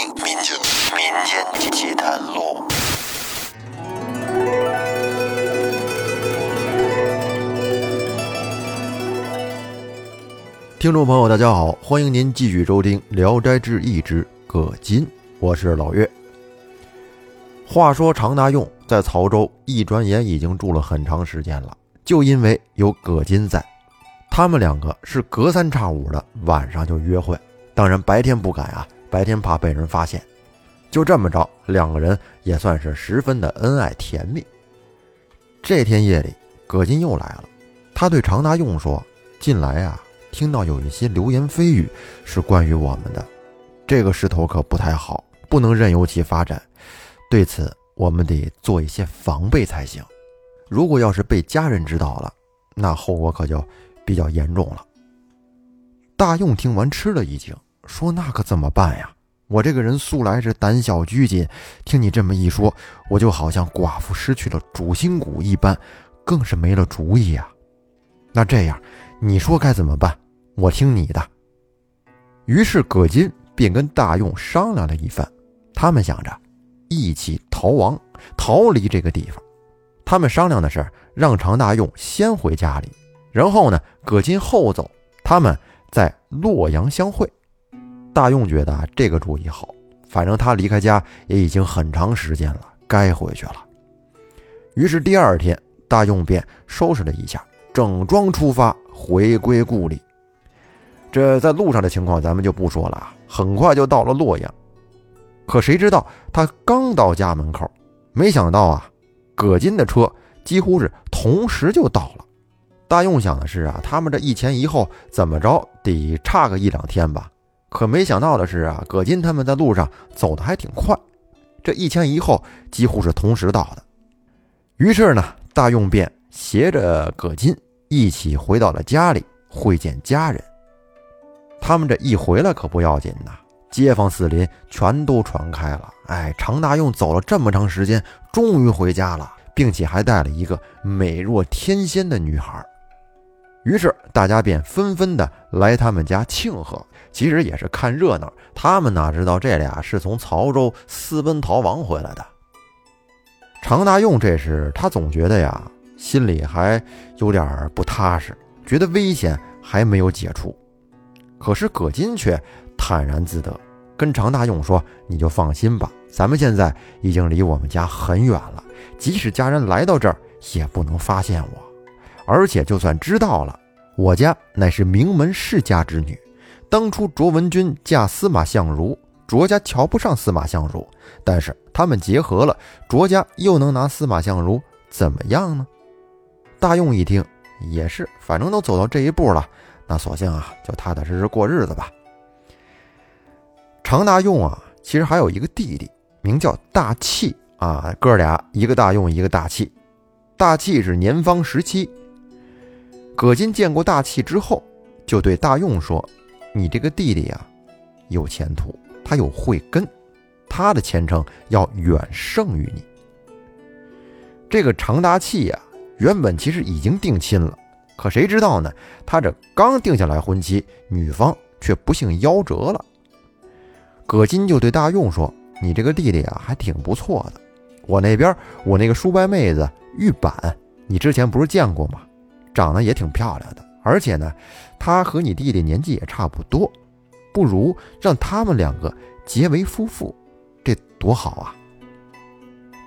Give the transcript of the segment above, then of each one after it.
听民间民间奇谈录。听众朋友，大家好，欢迎您继续收听《聊斋志异》之葛金，我是老岳。话说常大用在曹州，一转眼已经住了很长时间了，就因为有葛金在，他们两个是隔三差五的晚上就约会，当然白天不敢啊，白天怕被人发现。就这么着，两个人也算是十分的恩爱甜蜜。这天夜里，葛金又来了，他对常大用说：“近来啊。”听到有一些流言蜚语是关于我们的，这个势头可不太好，不能任由其发展。对此，我们得做一些防备才行。如果要是被家人知道了，那后果可就比较严重了。大用听完吃了一惊，说：“那可怎么办呀？我这个人素来是胆小拘谨，听你这么一说，我就好像寡妇失去了主心骨一般，更是没了主意呀。那这样，你说该怎么办？”我听你的。于是葛金便跟大用商量了一番，他们想着一起逃亡，逃离这个地方。他们商量的是让常大用先回家里，然后呢，葛金后走，他们在洛阳相会。大用觉得这个主意好，反正他离开家也已经很长时间了，该回去了。于是第二天，大用便收拾了一下，整装出发，回归故里。这在路上的情况咱们就不说了啊，很快就到了洛阳。可谁知道他刚到家门口，没想到啊，葛金的车几乎是同时就到了。大用想的是啊，他们这一前一后，怎么着得差个一两天吧？可没想到的是啊，葛金他们在路上走的还挺快，这一前一后几乎是同时到的。于是呢，大用便携着葛金一起回到了家里会见家人。他们这一回来可不要紧呐，街坊四邻全都传开了。哎，常大用走了这么长时间，终于回家了，并且还带了一个美若天仙的女孩。于是大家便纷纷的来他们家庆贺，其实也是看热闹。他们哪知道这俩是从曹州私奔逃亡回来的。常大用这时他总觉得呀，心里还有点不踏实，觉得危险还没有解除。可是葛金却坦然自得，跟常大用说：“你就放心吧，咱们现在已经离我们家很远了，即使家人来到这儿，也不能发现我。而且就算知道了，我家乃是名门世家之女，当初卓文君嫁司马相如，卓家瞧不上司马相如，但是他们结合了，卓家又能拿司马相如怎么样呢？”大用一听，也是，反正都走到这一步了。那索性啊，就踏踏实实过日子吧。常大用啊，其实还有一个弟弟，名叫大器啊，哥俩一个大用，一个大器。大器是年方十七。葛金见过大器之后，就对大用说：“你这个弟弟呀，有前途，他有慧根，他的前程要远胜于你。”这个常大器呀，原本其实已经定亲了。可谁知道呢？他这刚定下来婚期，女方却不幸夭折了。葛金就对大用说：“你这个弟弟啊，还挺不错的。我那边我那个叔伯妹子玉板，你之前不是见过吗？长得也挺漂亮的，而且呢，他和你弟弟年纪也差不多，不如让他们两个结为夫妇，这多好啊！”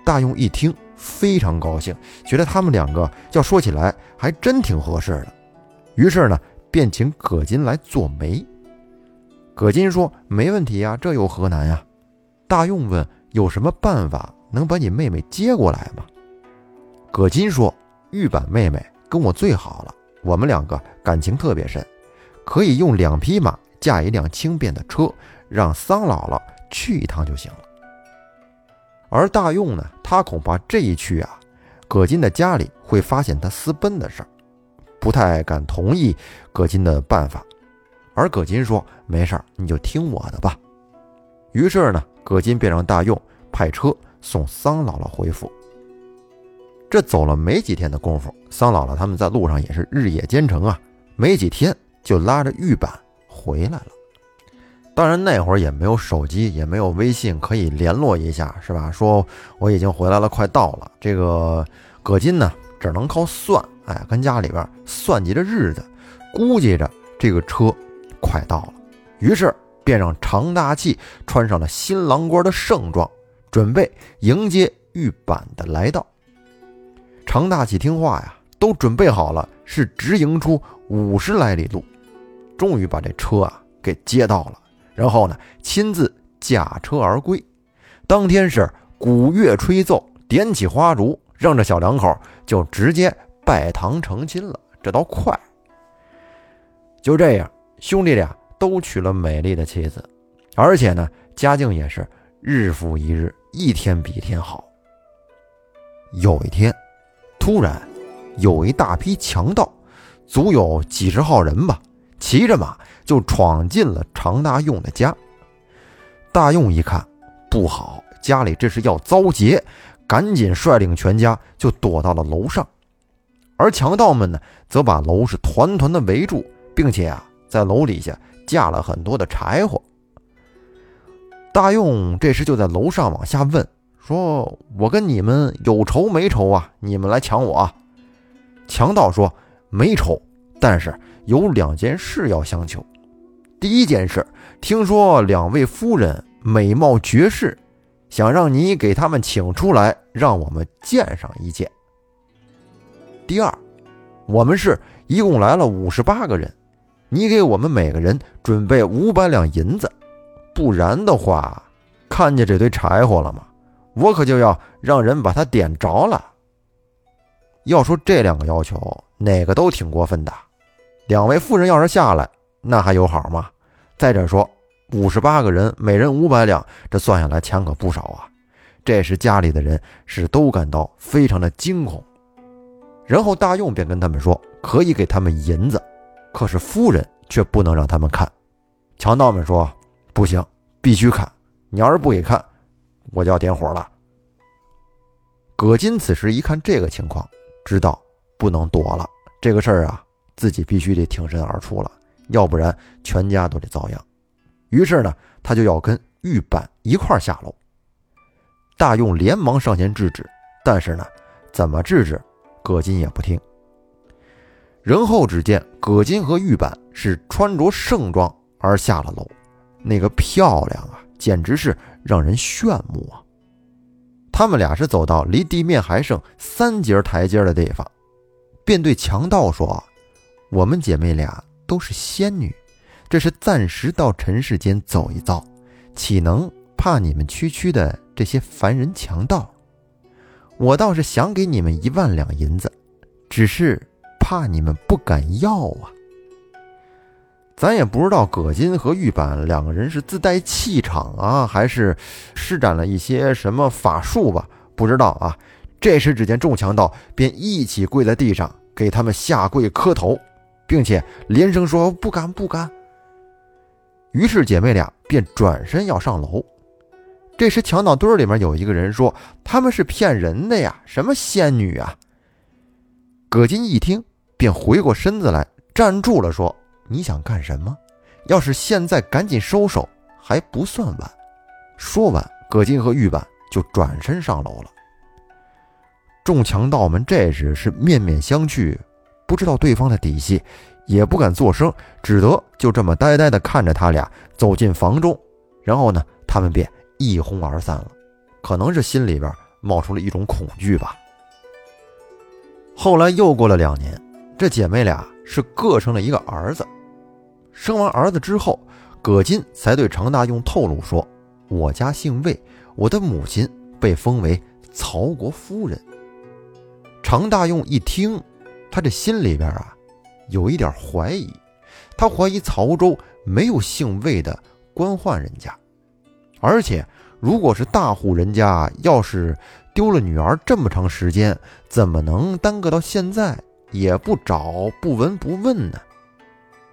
大用一听。非常高兴，觉得他们两个要说起来还真挺合适的，于是呢，便请葛金来做媒。葛金说：“没问题呀，这有何难呀？”大用问：“有什么办法能把你妹妹接过来吗？”葛金说：“玉板妹妹跟我最好了，我们两个感情特别深，可以用两匹马驾一辆轻便的车，让桑姥姥去一趟就行了。”而大用呢，他恐怕这一去啊，葛金的家里会发现他私奔的事儿，不太敢同意葛金的办法。而葛金说：“没事儿，你就听我的吧。”于是呢，葛金便让大用派车送桑姥姥回府。这走了没几天的功夫，桑姥姥他们在路上也是日夜兼程啊，没几天就拉着玉板回来了。当然那会儿也没有手机，也没有微信可以联络一下，是吧？说我已经回来了，快到了。这个葛金呢，只能靠算，哎，跟家里边算计着日子，估计着这个车快到了，于是便让常大器穿上了新郎官的盛装，准备迎接玉板的来到。常大喜听话呀，都准备好了，是直营出五十来里路，终于把这车啊给接到了。然后呢，亲自驾车而归。当天是鼓乐吹奏，点起花烛，让这小两口就直接拜堂成亲了。这倒快。就这样，兄弟俩都娶了美丽的妻子，而且呢，家境也是日复一日，一天比一天好。有一天，突然有一大批强盗，足有几十号人吧，骑着马。就闯进了常大用的家。大用一看不好，家里这是要遭劫，赶紧率领全家就躲到了楼上。而强盗们呢，则把楼是团团的围住，并且啊，在楼底下架了很多的柴火。大用这时就在楼上往下问：“说我跟你们有仇没仇啊？你们来抢我？”强盗说：“没仇，但是有两件事要相求。”第一件事，听说两位夫人美貌绝世，想让你给他们请出来，让我们见上一见。第二，我们是一共来了五十八个人，你给我们每个人准备五百两银子，不然的话，看见这堆柴火了吗？我可就要让人把它点着了。要说这两个要求，哪个都挺过分的。两位夫人要是下来，那还有好吗？再者说，五十八个人，每人五百两，这算下来钱可不少啊。这时家里的人是都感到非常的惊恐。然后大用便跟他们说，可以给他们银子，可是夫人却不能让他们看。强盗们说不行，必须看。你要是不给看，我就要点火了。葛金此时一看这个情况，知道不能躲了，这个事儿啊，自己必须得挺身而出了。要不然全家都得遭殃。于是呢，他就要跟玉板一块下楼。大用连忙上前制止，但是呢，怎么制止，葛金也不听。然后只见葛金和玉板是穿着盛装而下了楼，那个漂亮啊，简直是让人炫目啊！他们俩是走到离地面还剩三节台阶的地方，便对强盗说：“我们姐妹俩。”都是仙女，这是暂时到尘世间走一遭，岂能怕你们区区的这些凡人强盗？我倒是想给你们一万两银子，只是怕你们不敢要啊。咱也不知道葛金和玉板两个人是自带气场啊，还是施展了一些什么法术吧？不知道啊。这时，只见众强盗便一起跪在地上，给他们下跪磕头。并且连声说不敢不敢。于是姐妹俩便转身要上楼。这时强盗堆里面有一个人说：“他们是骗人的呀，什么仙女啊！”葛金一听，便回过身子来站住了，说：“你想干什么？要是现在赶紧收手，还不算晚。”说完，葛金和玉板就转身上楼了。众强盗们这时是面面相觑。不知道对方的底细，也不敢作声，只得就这么呆呆地看着他俩走进房中。然后呢，他们便一哄而散了。可能是心里边冒出了一种恐惧吧。后来又过了两年，这姐妹俩是各生了一个儿子。生完儿子之后，葛金才对常大用透露说：“我家姓魏，我的母亲被封为曹国夫人。”常大用一听。他这心里边啊，有一点怀疑，他怀疑曹州没有姓魏的官宦人家，而且如果是大户人家，要是丢了女儿这么长时间，怎么能耽搁到现在也不找不闻不问呢？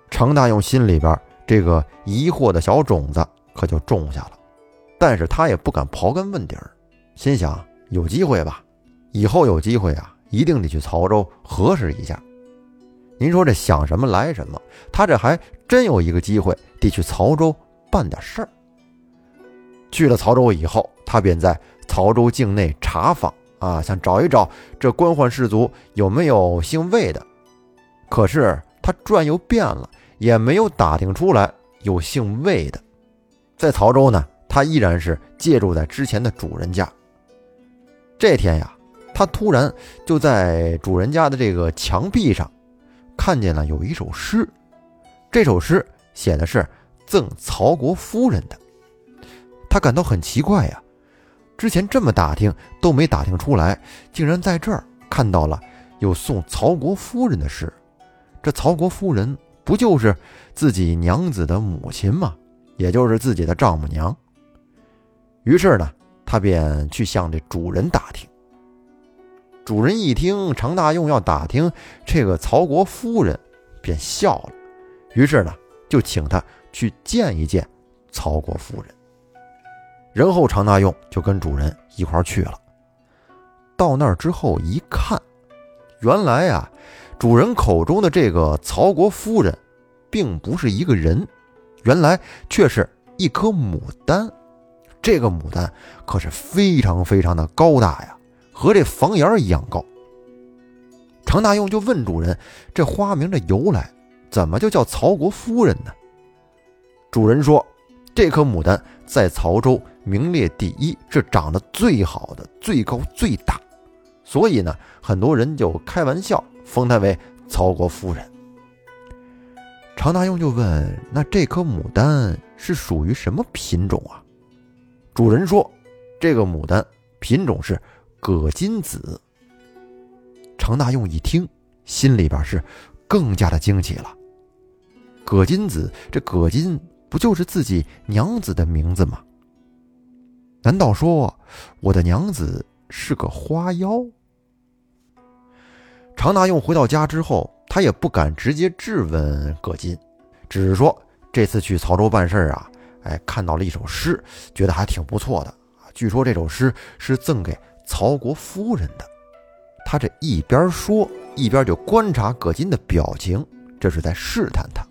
程大用心里边这个疑惑的小种子可就种下了，但是他也不敢刨根问底儿，心想有机会吧，以后有机会啊。一定得去曹州核实一下。您说这想什么来什么，他这还真有一个机会得去曹州办点事儿。去了曹州以后，他便在曹州境内查访啊，想找一找这官宦士族有没有姓魏的。可是他转悠遍了，也没有打听出来有姓魏的。在曹州呢，他依然是借住在之前的主人家。这天呀，他突然就在主人家的这个墙壁上，看见了有一首诗。这首诗写的是赠曹国夫人的。他感到很奇怪呀，之前这么打听都没打听出来，竟然在这儿看到了有送曹国夫人的事。这曹国夫人不就是自己娘子的母亲吗？也就是自己的丈母娘。于是呢，他便去向这主人打听。主人一听常大用要打听这个曹国夫人，便笑了。于是呢，就请他去见一见曹国夫人。然后常大用就跟主人一块去了。到那儿之后一看，原来呀。主人口中的这个曹国夫人，并不是一个人，原来却是一棵牡丹。这个牡丹可是非常非常的高大呀，和这房檐一样高。常大用就问主人：“这花名的由来，怎么就叫曹国夫人呢？”主人说：“这棵牡丹在曹州名列第一，是长得最好的、最高最大，所以呢，很多人就开玩笑。”封她为曹国夫人。常大用就问：“那这颗牡丹是属于什么品种啊？”主人说：“这个牡丹品种是葛金子。”常大用一听，心里边是更加的惊奇了。葛金子，这葛金不就是自己娘子的名字吗？难道说我的娘子是个花妖？常大用回到家之后，他也不敢直接质问葛金，只是说这次去曹州办事啊，哎，看到了一首诗，觉得还挺不错的。据说这首诗是赠给曹国夫人的。他这一边说，一边就观察葛金的表情，这是在试探他。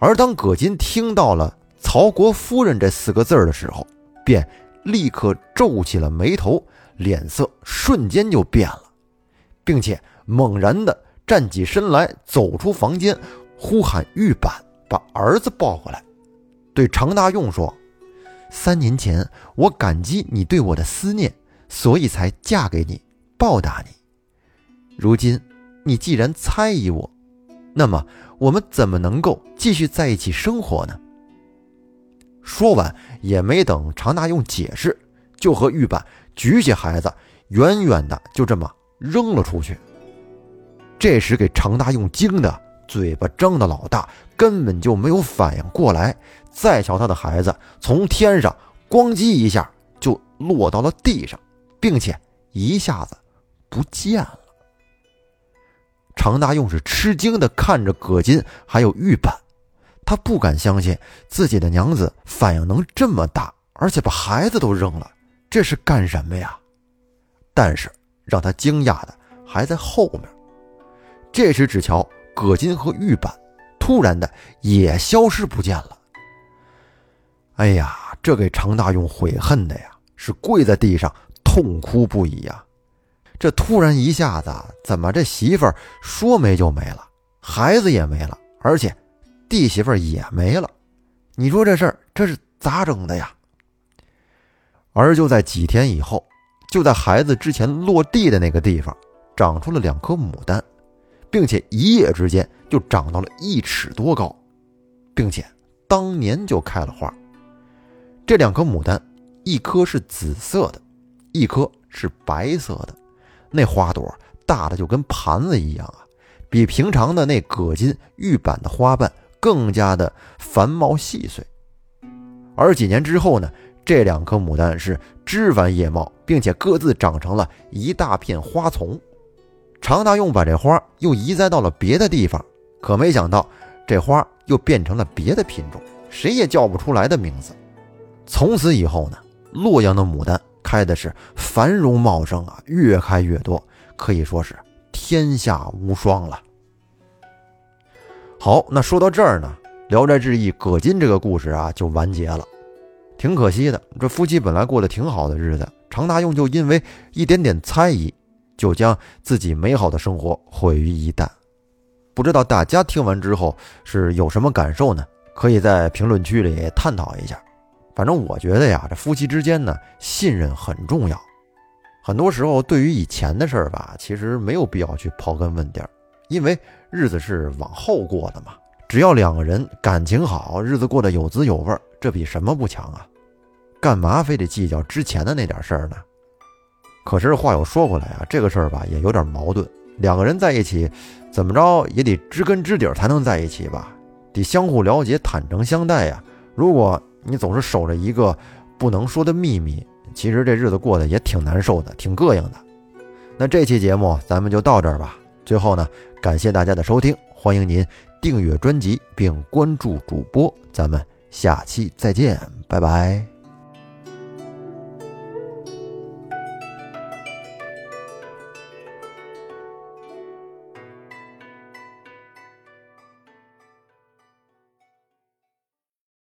而当葛金听到了“曹国夫人”这四个字儿的时候，便立刻皱起了眉头，脸色瞬间就变了。并且猛然的站起身来，走出房间，呼喊玉板把儿子抱过来，对常大用说：“三年前我感激你对我的思念，所以才嫁给你，报答你。如今你既然猜疑我，那么我们怎么能够继续在一起生活呢？”说完也没等常大用解释，就和玉板举起孩子，远远的就这么。扔了出去。这时给常大用惊的嘴巴张的老大，根本就没有反应过来。再瞧他的孩子，从天上咣叽一下就落到了地上，并且一下子不见了。常大用是吃惊的看着葛金还有玉板，他不敢相信自己的娘子反应能这么大，而且把孩子都扔了，这是干什么呀？但是。让他惊讶的还在后面。这时，只瞧葛金和玉板突然的也消失不见了。哎呀，这给常大用悔恨的呀，是跪在地上痛哭不已呀。这突然一下子，怎么这媳妇儿说没就没了，孩子也没了，而且弟媳妇儿也没了？你说这事儿这是咋整的呀？而就在几天以后。就在孩子之前落地的那个地方，长出了两颗牡丹，并且一夜之间就长到了一尺多高，并且当年就开了花。这两颗牡丹，一颗是紫色的，一颗是白色的，那花朵大的就跟盘子一样啊，比平常的那葛金玉板的花瓣更加的繁茂细碎。而几年之后呢？这两颗牡丹是枝繁叶茂，并且各自长成了一大片花丛。常大用把这花又移栽到了别的地方，可没想到这花又变成了别的品种，谁也叫不出来的名字。从此以后呢，洛阳的牡丹开的是繁荣茂盛啊，越开越多，可以说是天下无双了。好，那说到这儿呢，聊斋志异》葛金这个故事啊就完结了，挺可惜的。这夫妻本来过得挺好的日子，常大用就因为一点点猜疑，就将自己美好的生活毁于一旦。不知道大家听完之后是有什么感受呢？可以在评论区里探讨一下。反正我觉得呀，这夫妻之间呢，信任很重要。很多时候，对于以前的事儿吧，其实没有必要去刨根问底儿，因为日子是往后过的嘛。只要两个人感情好，日子过得有滋有味，这比什么不强啊？干嘛非得计较之前的那点事儿呢？可是话又说回来啊，这个事儿吧，也有点矛盾。两个人在一起，怎么着也得知根知底儿才能在一起吧？得相互了解，坦诚相待呀。如果你总是守着一个不能说的秘密，其实这日子过得也挺难受的，挺膈应的。那这期节目咱们就到这儿吧。最后呢，感谢大家的收听，欢迎您订阅专辑并关注主播，咱们下期再见，拜拜。